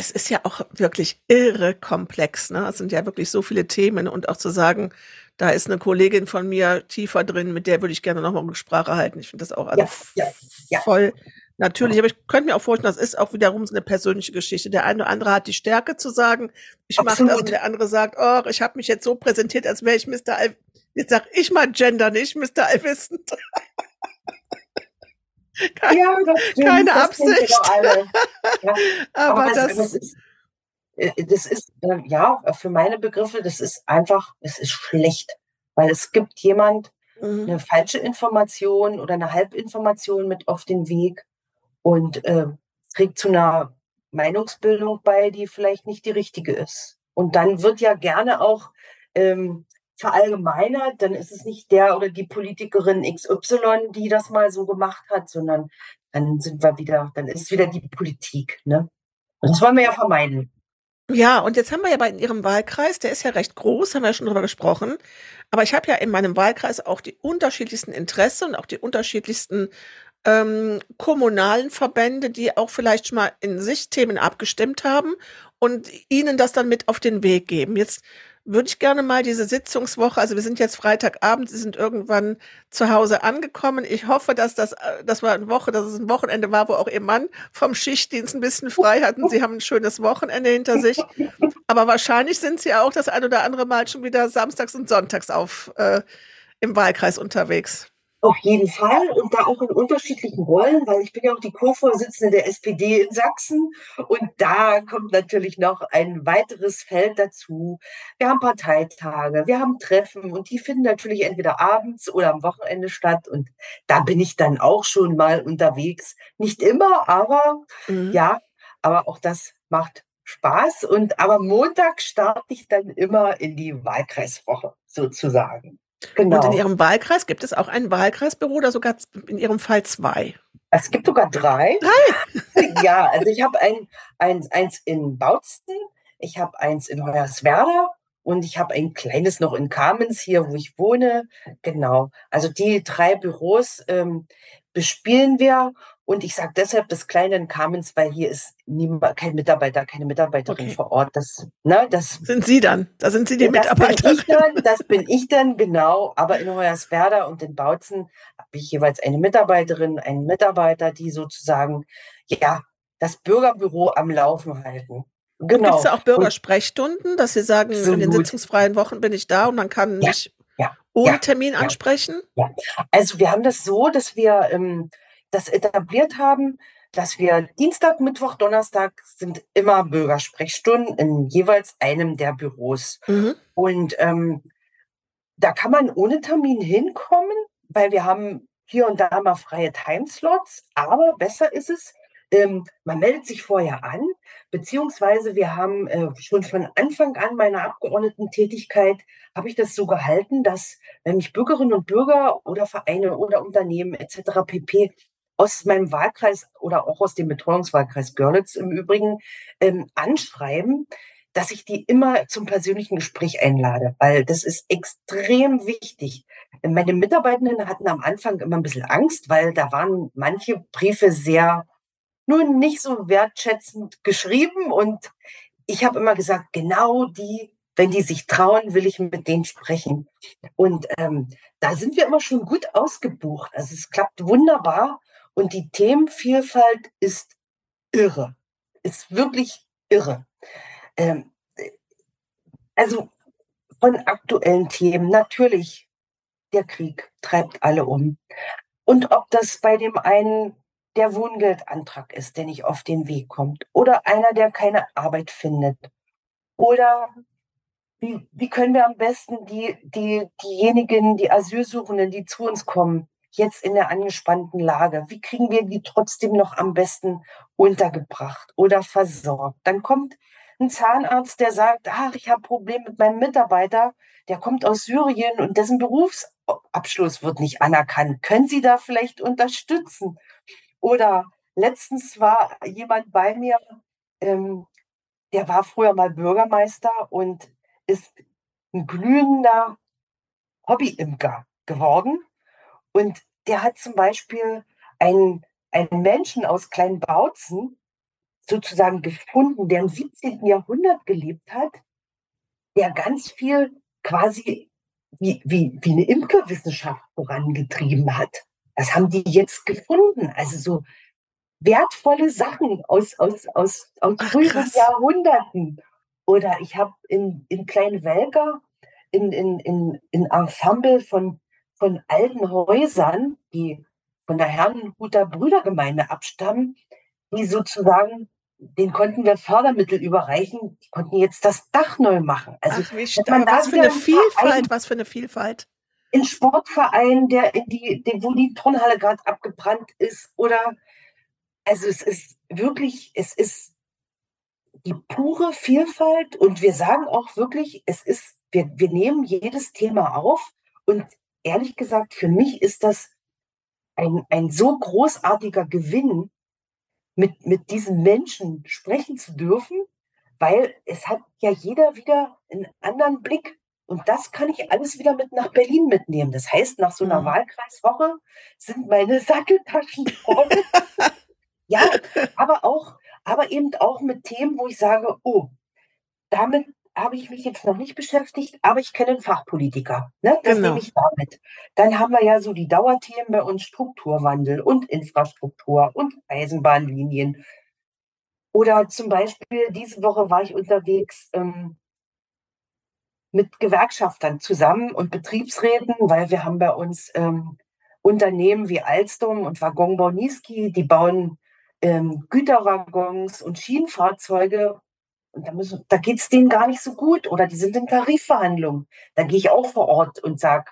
es ist ja auch wirklich irre komplex. Ne? Es sind ja wirklich so viele Themen und auch zu sagen, da ist eine Kollegin von mir tiefer drin, mit der würde ich gerne nochmal Sprache halten. Ich finde das auch also ja, ja, ja. voll natürlich. Aber ich könnte mir auch vorstellen, das ist auch wiederum so eine persönliche Geschichte. Der eine oder andere hat die Stärke zu sagen, ich mache das und der andere sagt, oh, ich habe mich jetzt so präsentiert, als wäre ich Mr. Al Jetzt sag ich mal Gender nicht, Mr. Allwissend. Keine, ja, das stimmt, keine das Absicht. Ja. Aber, Aber das, das, ist, äh, das ist, äh, ja, für meine Begriffe, das ist einfach, es ist schlecht. Weil es gibt jemand mhm. eine falsche Information oder eine Halbinformation mit auf den Weg und äh, trägt zu einer Meinungsbildung bei, die vielleicht nicht die richtige ist. Und dann wird ja gerne auch ähm, verallgemeinert, dann ist es nicht der oder die Politikerin XY, die das mal so gemacht hat, sondern dann sind wir wieder, dann ist es wieder die Politik. Ne? Das wollen wir ja vermeiden. Ja, und jetzt haben wir ja bei Ihrem Wahlkreis, der ist ja recht groß, haben wir ja schon drüber gesprochen. Aber ich habe ja in meinem Wahlkreis auch die unterschiedlichsten Interessen und auch die unterschiedlichsten ähm, kommunalen Verbände, die auch vielleicht schon mal in sich Themen abgestimmt haben und Ihnen das dann mit auf den Weg geben. Jetzt würde ich gerne mal diese Sitzungswoche, also wir sind jetzt Freitagabend, Sie sind irgendwann zu Hause angekommen. Ich hoffe, dass das, äh, das war eine Woche, dass es ein Wochenende war, wo auch Ihr Mann vom Schichtdienst ein bisschen frei hatten. Sie haben ein schönes Wochenende hinter sich. Aber wahrscheinlich sind Sie auch das ein oder andere Mal schon wieder samstags und sonntags auf, äh, im Wahlkreis unterwegs. Auf jeden Fall und da auch in unterschiedlichen Rollen, weil ich bin ja auch die Co-Vorsitzende der SPD in Sachsen und da kommt natürlich noch ein weiteres Feld dazu. Wir haben Parteitage, wir haben Treffen und die finden natürlich entweder abends oder am Wochenende statt und da bin ich dann auch schon mal unterwegs. Nicht immer, aber mhm. ja, aber auch das macht Spaß und aber Montag starte ich dann immer in die Wahlkreiswoche sozusagen. Genau. Und in Ihrem Wahlkreis gibt es auch ein Wahlkreisbüro oder sogar in Ihrem Fall zwei? Es gibt sogar drei. Drei? ja, also ich habe ein, ein, eins in Bautzen, ich habe eins in Hoyerswerda und ich habe ein kleines noch in Kamenz, hier wo ich wohne. Genau. Also die drei Büros ähm, bespielen wir und ich sage deshalb das Kleine in Kamenz, weil hier ist niemand, kein Mitarbeiter, keine Mitarbeiterin okay. vor Ort. Das, ne, das sind Sie dann. Da sind Sie die Mitarbeiterin. Das bin ich dann, genau. Aber in Hoyerswerda und in Bautzen habe ich jeweils eine Mitarbeiterin, einen Mitarbeiter, die sozusagen, ja, das Bürgerbüro am Laufen halten. Genau. Gibt es da auch Bürgersprechstunden, dass Sie sagen, Absolut. in den sitzungsfreien Wochen bin ich da und man kann ja, mich ja, ohne ja, Termin ansprechen? Also wir haben das so, dass wir ähm, das etabliert haben, dass wir Dienstag, Mittwoch, Donnerstag sind immer Bürgersprechstunden in jeweils einem der Büros. Mhm. Und ähm, da kann man ohne Termin hinkommen, weil wir haben hier und da mal freie Timeslots. Aber besser ist es, ähm, man meldet sich vorher an, beziehungsweise wir haben äh, schon von Anfang an meiner Abgeordnetentätigkeit, habe ich das so gehalten, dass wenn mich Bürgerinnen und Bürger oder Vereine oder Unternehmen etc. pp aus meinem Wahlkreis oder auch aus dem Betreuungswahlkreis Görlitz im Übrigen ähm, anschreiben, dass ich die immer zum persönlichen Gespräch einlade, weil das ist extrem wichtig. Meine Mitarbeitenden hatten am Anfang immer ein bisschen Angst, weil da waren manche Briefe sehr nun nicht so wertschätzend geschrieben und ich habe immer gesagt, genau die, wenn die sich trauen, will ich mit denen sprechen. Und ähm, da sind wir immer schon gut ausgebucht. Also es klappt wunderbar. Und die Themenvielfalt ist irre. Ist wirklich irre. Ähm, also von aktuellen Themen natürlich der Krieg treibt alle um. Und ob das bei dem einen der Wohngeldantrag ist, der nicht auf den Weg kommt, oder einer, der keine Arbeit findet, oder wie, wie können wir am besten die, die, diejenigen, die Asylsuchenden, die zu uns kommen, jetzt in der angespannten Lage? Wie kriegen wir die trotzdem noch am besten untergebracht oder versorgt? Dann kommt ein Zahnarzt, der sagt, ach, ich habe Probleme mit meinem Mitarbeiter, der kommt aus Syrien und dessen Berufsabschluss wird nicht anerkannt. Können Sie da vielleicht unterstützen? Oder letztens war jemand bei mir, ähm, der war früher mal Bürgermeister und ist ein glühender Hobbyimker geworden und der hat zum Beispiel einen, einen Menschen aus Kleinbautzen sozusagen gefunden, der im 17. Jahrhundert gelebt hat, der ganz viel quasi wie, wie, wie eine Imkerwissenschaft vorangetrieben hat. Das haben die jetzt gefunden. Also so wertvolle Sachen aus, aus, aus, aus früheren Jahrhunderten. Oder ich habe in, in Kleinwelger in, in, in, in Ensemble von von alten Häusern, die von der Herrenhuter Brüdergemeinde abstammen, die sozusagen, den konnten wir Fördermittel überreichen, die konnten jetzt das Dach neu machen. Also Ach, wie was für eine Vielfalt, Verein, was für eine Vielfalt. In Sportverein, der in die wo die Turnhalle gerade abgebrannt ist, oder also es ist wirklich, es ist die pure Vielfalt und wir sagen auch wirklich, es ist, wir, wir nehmen jedes Thema auf und ehrlich gesagt, für mich ist das ein, ein so großartiger Gewinn, mit, mit diesen Menschen sprechen zu dürfen, weil es hat ja jeder wieder einen anderen Blick. Und das kann ich alles wieder mit nach Berlin mitnehmen. Das heißt, nach so einer mhm. Wahlkreiswoche sind meine Satteltaschen voll. ja, aber auch, aber eben auch mit Themen, wo ich sage, oh, damit habe ich mich jetzt noch nicht beschäftigt, aber ich kenne einen Fachpolitiker. Ne? Das genau. nehme ich damit. Dann haben wir ja so die Dauerthemen bei uns Strukturwandel und Infrastruktur und Eisenbahnlinien. Oder zum Beispiel, diese Woche war ich unterwegs ähm, mit Gewerkschaftern zusammen und Betriebsräten, weil wir haben bei uns ähm, Unternehmen wie Alstom und Waggonbau Niski, die bauen ähm, Güterwaggons und Schienenfahrzeuge und da, müssen, da geht es denen gar nicht so gut oder die sind in Tarifverhandlungen. Dann gehe ich auch vor Ort und sage,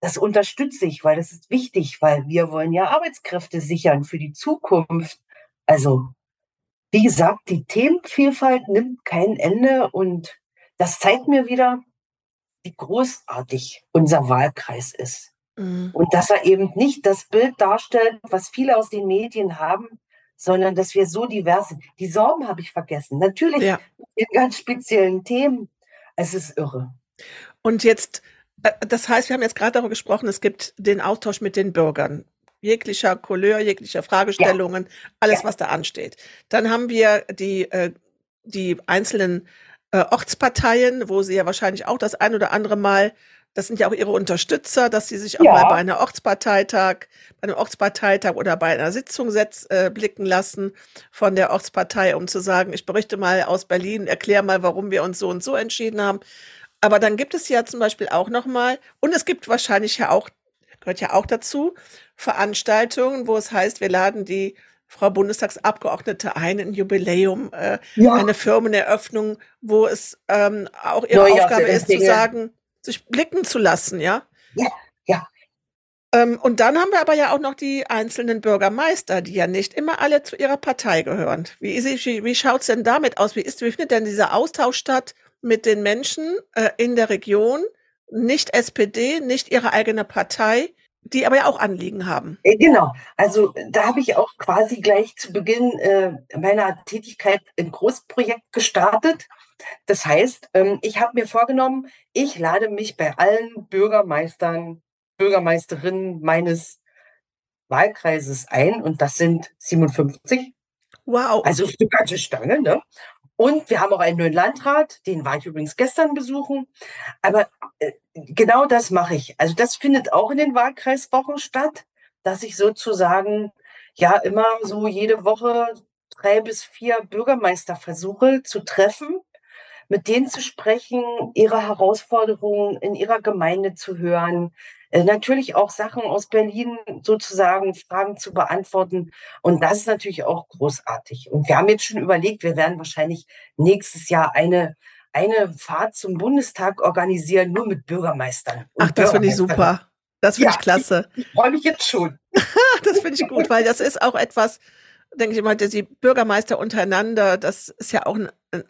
das unterstütze ich, weil das ist wichtig, weil wir wollen ja Arbeitskräfte sichern für die Zukunft. Also, wie gesagt, die Themenvielfalt nimmt kein Ende und das zeigt mir wieder, wie großartig unser Wahlkreis ist. Mhm. Und dass er eben nicht das Bild darstellt, was viele aus den Medien haben, sondern dass wir so divers sind. Die Sorgen habe ich vergessen. Natürlich ja. in ganz speziellen Themen. Es ist irre. Und jetzt, äh, das heißt, wir haben jetzt gerade darüber gesprochen, es gibt den Austausch mit den Bürgern. Jeglicher Couleur, jeglicher Fragestellungen, ja. alles, ja. was da ansteht. Dann haben wir die, äh, die einzelnen äh, Ortsparteien, wo sie ja wahrscheinlich auch das ein oder andere Mal das sind ja auch ihre Unterstützer, dass sie sich auch ja. mal bei einer Ortsparteitag, bei einem Ortsparteitag oder bei einer Sitzung setz, äh, blicken lassen von der Ortspartei, um zu sagen, ich berichte mal aus Berlin, erkläre mal, warum wir uns so und so entschieden haben. Aber dann gibt es ja zum Beispiel auch nochmal, und es gibt wahrscheinlich ja auch, gehört ja auch dazu, Veranstaltungen, wo es heißt, wir laden die Frau Bundestagsabgeordnete ein, ein Jubiläum, äh, ja. eine Firmeneröffnung, wo es ähm, auch ihre Neue Aufgabe ist, zu sagen, sich blicken zu lassen, ja? Ja, ja. Ähm, und dann haben wir aber ja auch noch die einzelnen Bürgermeister, die ja nicht immer alle zu ihrer Partei gehören. Wie, wie, wie schaut es denn damit aus? Wie, ist, wie findet denn dieser Austausch statt mit den Menschen äh, in der Region? Nicht SPD, nicht ihre eigene Partei, die aber ja auch Anliegen haben. Äh, genau. Also da habe ich auch quasi gleich zu Beginn äh, meiner Tätigkeit ein Großprojekt gestartet. Das heißt, ähm, ich habe mir vorgenommen, ich lade mich bei allen Bürgermeistern, Bürgermeisterinnen meines Wahlkreises ein und das sind 57. Wow. Also eine ganze Stange, ne? Und wir haben auch einen neuen Landrat, den war ich übrigens gestern besuchen. Aber äh, genau das mache ich. Also das findet auch in den Wahlkreiswochen statt, dass ich sozusagen ja immer so jede Woche drei bis vier Bürgermeister versuche zu treffen mit denen zu sprechen, ihre Herausforderungen in ihrer Gemeinde zu hören, äh, natürlich auch Sachen aus Berlin sozusagen Fragen zu beantworten. Und das ist natürlich auch großartig. Und wir haben jetzt schon überlegt, wir werden wahrscheinlich nächstes Jahr eine eine Fahrt zum Bundestag organisieren, nur mit Bürgermeistern. Ach, das finde ich super. Das finde ja, ich klasse. Ich, ich freue mich jetzt schon. das finde ich gut, weil das ist auch etwas, denke ich mal, die Bürgermeister untereinander, das ist ja auch ein,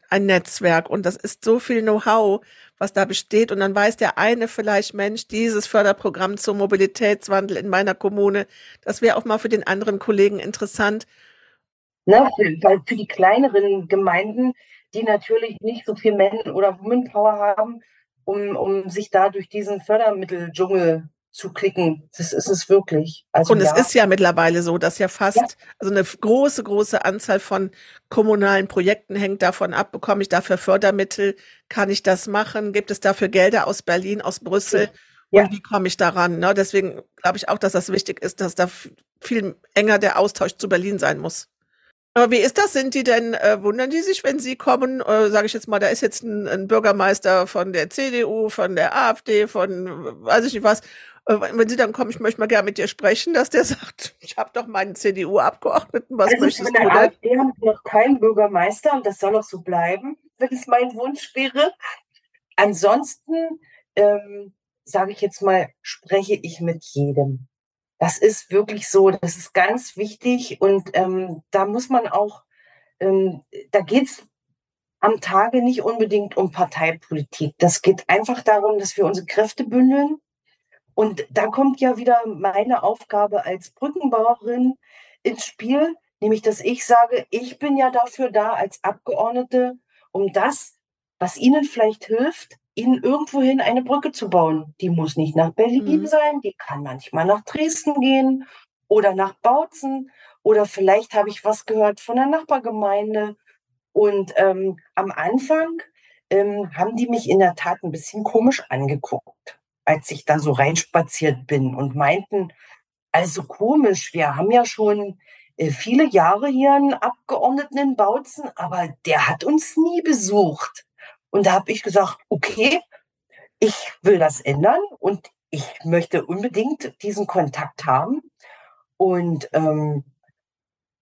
ein Netzwerk und das ist so viel Know-how, was da besteht. Und dann weiß der eine vielleicht, Mensch, dieses Förderprogramm zum Mobilitätswandel in meiner Kommune, das wäre auch mal für den anderen Kollegen interessant. Na, für, weil für die kleineren Gemeinden, die natürlich nicht so viel Man- oder Womanpower haben, um, um sich da durch diesen Fördermitteldschungel zu klicken. Das ist es wirklich. Also, und es ja. ist ja mittlerweile so, dass ja fast, ja. also eine große, große Anzahl von kommunalen Projekten hängt davon ab, bekomme ich dafür Fördermittel, kann ich das machen, gibt es dafür Gelder aus Berlin, aus Brüssel ja. und wie komme ich daran? Ne? Deswegen glaube ich auch, dass das wichtig ist, dass da viel enger der Austausch zu Berlin sein muss. Aber wie ist das? Sind die denn, äh, wundern die sich, wenn sie kommen? Äh, Sage ich jetzt mal, da ist jetzt ein, ein Bürgermeister von der CDU, von der AfD, von weiß ich nicht was äh, wenn Sie dann kommen, ich möchte mal gerne mit dir sprechen, dass der sagt, ich habe doch meinen CDU-Abgeordneten, was also möchtest du denn? AfD haben noch keinen Bürgermeister und das soll auch so bleiben, wenn es mein Wunsch wäre. Ansonsten, ähm, sage ich jetzt mal, spreche ich mit jedem. Das ist wirklich so, das ist ganz wichtig und ähm, da muss man auch, ähm, da geht es am Tage nicht unbedingt um Parteipolitik. Das geht einfach darum, dass wir unsere Kräfte bündeln und da kommt ja wieder meine Aufgabe als Brückenbauerin ins Spiel, nämlich dass ich sage, ich bin ja dafür da als Abgeordnete, um das, was Ihnen vielleicht hilft, Ihnen irgendwohin eine Brücke zu bauen. Die muss nicht nach Berlin mhm. sein, die kann manchmal nach Dresden gehen oder nach Bautzen oder vielleicht habe ich was gehört von der Nachbargemeinde. Und ähm, am Anfang ähm, haben die mich in der Tat ein bisschen komisch angeguckt als ich da so reinspaziert bin und meinten, also komisch, wir haben ja schon äh, viele Jahre hier einen Abgeordneten in Bautzen, aber der hat uns nie besucht. Und da habe ich gesagt, okay, ich will das ändern und ich möchte unbedingt diesen Kontakt haben. Und ähm,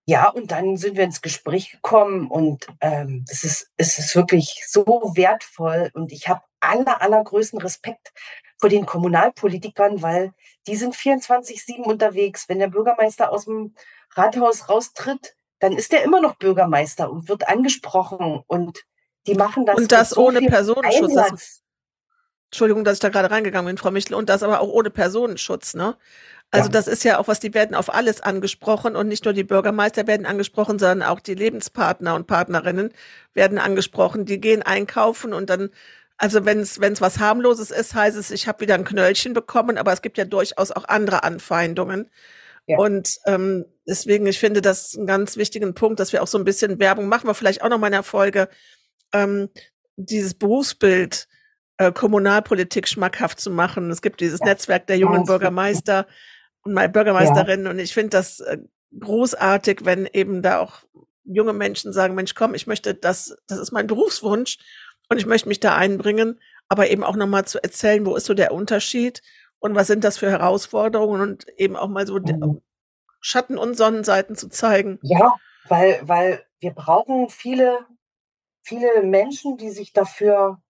ja, und dann sind wir ins Gespräch gekommen und ähm, es, ist, es ist wirklich so wertvoll und ich habe aller, allergrößten Respekt vor den Kommunalpolitikern, weil die sind 24-7 unterwegs. Wenn der Bürgermeister aus dem Rathaus raustritt, dann ist er immer noch Bürgermeister und wird angesprochen und die machen das. Und das so ohne Personenschutz. Das, Entschuldigung, dass ich da gerade reingegangen bin, Frau Michel, und das aber auch ohne Personenschutz, ne? Also ja. das ist ja auch was, die werden auf alles angesprochen und nicht nur die Bürgermeister werden angesprochen, sondern auch die Lebenspartner und Partnerinnen werden angesprochen. Die gehen einkaufen und dann also wenn es was harmloses ist, heißt es, ich habe wieder ein Knöllchen bekommen, aber es gibt ja durchaus auch andere Anfeindungen. Ja. Und ähm, deswegen, ich finde das einen ganz wichtigen Punkt, dass wir auch so ein bisschen Werbung machen wir vielleicht auch noch mal in der Folge ähm, dieses Berufsbild, äh, Kommunalpolitik schmackhaft zu machen. Es gibt dieses ja. Netzwerk der jungen Bürgermeister und Bürgermeisterinnen ja. und ich finde das äh, großartig, wenn eben da auch junge Menschen sagen, Mensch, komm, ich möchte das, das ist mein Berufswunsch und ich möchte mich da einbringen, aber eben auch nochmal zu erzählen, wo ist so der Unterschied und was sind das für Herausforderungen und eben auch mal so mhm. Schatten und Sonnenseiten zu zeigen. Ja, weil, weil wir brauchen viele, viele Menschen, die sich dafür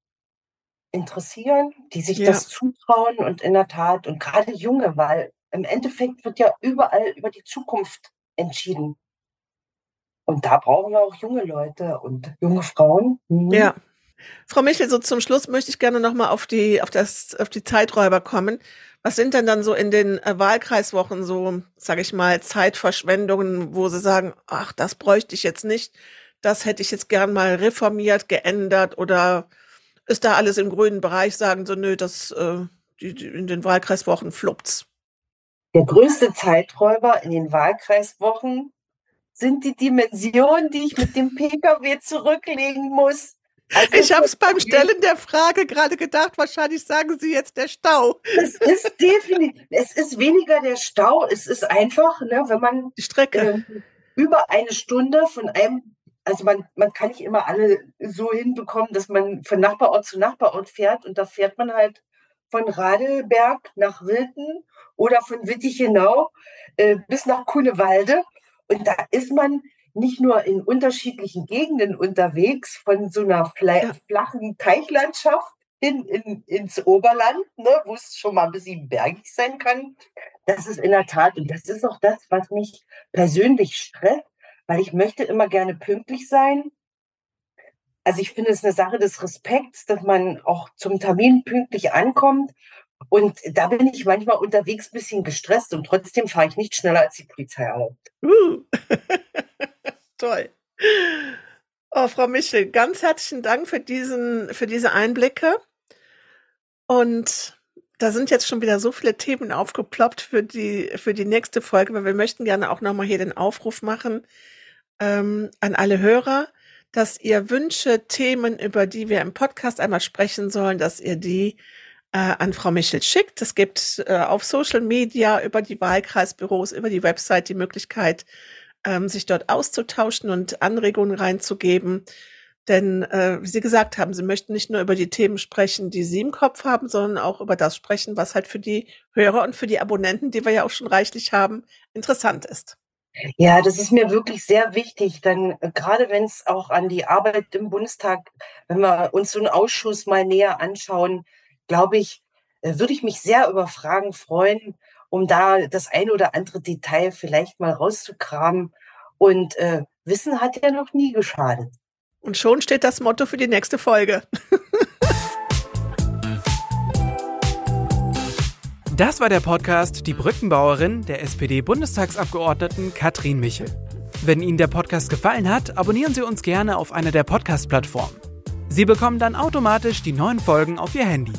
interessieren, die sich ja. das zutrauen und in der Tat und gerade junge, weil im Endeffekt wird ja überall über die Zukunft entschieden. Und da brauchen wir auch junge Leute und junge Frauen. Mhm. Ja. Frau Michel, so zum Schluss möchte ich gerne nochmal auf die, auf das, auf die Zeiträuber kommen. Was sind denn dann so in den äh, Wahlkreiswochen so, sage ich mal, Zeitverschwendungen, wo Sie sagen, ach, das bräuchte ich jetzt nicht, das hätte ich jetzt gern mal reformiert, geändert oder ist da alles im grünen Bereich, sagen Sie, nö, das äh, die, die, in den Wahlkreiswochen fluppt's. Der größte Zeiträuber in den Wahlkreiswochen sind die Dimensionen, die ich mit dem Pkw zurücklegen muss. Also ich habe es beim Stellen der Frage gerade gedacht, wahrscheinlich sagen Sie jetzt der Stau. Es ist definitiv, es ist weniger der Stau, es ist einfach, ne, wenn man die Strecke äh, über eine Stunde von einem, also man, man kann nicht immer alle so hinbekommen, dass man von Nachbarort zu Nachbarort fährt und da fährt man halt von Radelberg nach Wilden oder von Wittichenau äh, bis nach Kunewalde und da ist man nicht nur in unterschiedlichen Gegenden unterwegs, von so einer flachen Teichlandschaft hin in, ins Oberland, ne, wo es schon mal ein bisschen bergig sein kann. Das ist in der Tat, und das ist auch das, was mich persönlich stresst, weil ich möchte immer gerne pünktlich sein. Also ich finde es eine Sache des Respekts, dass man auch zum Termin pünktlich ankommt. Und da bin ich manchmal unterwegs ein bisschen gestresst und trotzdem fahre ich nicht schneller als die Polizei erlaubt. Uh. Toll. Oh, Frau Michel, ganz herzlichen Dank für diesen, für diese Einblicke. Und da sind jetzt schon wieder so viele Themen aufgeploppt für die, für die nächste Folge, weil wir möchten gerne auch nochmal hier den Aufruf machen ähm, an alle Hörer, dass ihr Wünsche, Themen, über die wir im Podcast einmal sprechen sollen, dass ihr die äh, an Frau Michel schickt. Es gibt äh, auf Social Media über die Wahlkreisbüros, über die Website die Möglichkeit, ähm, sich dort auszutauschen und Anregungen reinzugeben. Denn, äh, wie Sie gesagt haben, Sie möchten nicht nur über die Themen sprechen, die Sie im Kopf haben, sondern auch über das sprechen, was halt für die Hörer und für die Abonnenten, die wir ja auch schon reichlich haben, interessant ist. Ja, das ist mir wirklich sehr wichtig, denn äh, gerade wenn es auch an die Arbeit im Bundestag, wenn wir uns so einen Ausschuss mal näher anschauen, glaube ich, äh, würde ich mich sehr über Fragen freuen, um da das ein oder andere Detail vielleicht mal rauszukramen. Und äh, Wissen hat ja noch nie geschadet. Und schon steht das Motto für die nächste Folge. Das war der Podcast Die Brückenbauerin der SPD-Bundestagsabgeordneten Katrin Michel. Wenn Ihnen der Podcast gefallen hat, abonnieren Sie uns gerne auf einer der Podcast-Plattformen. Sie bekommen dann automatisch die neuen Folgen auf Ihr Handy.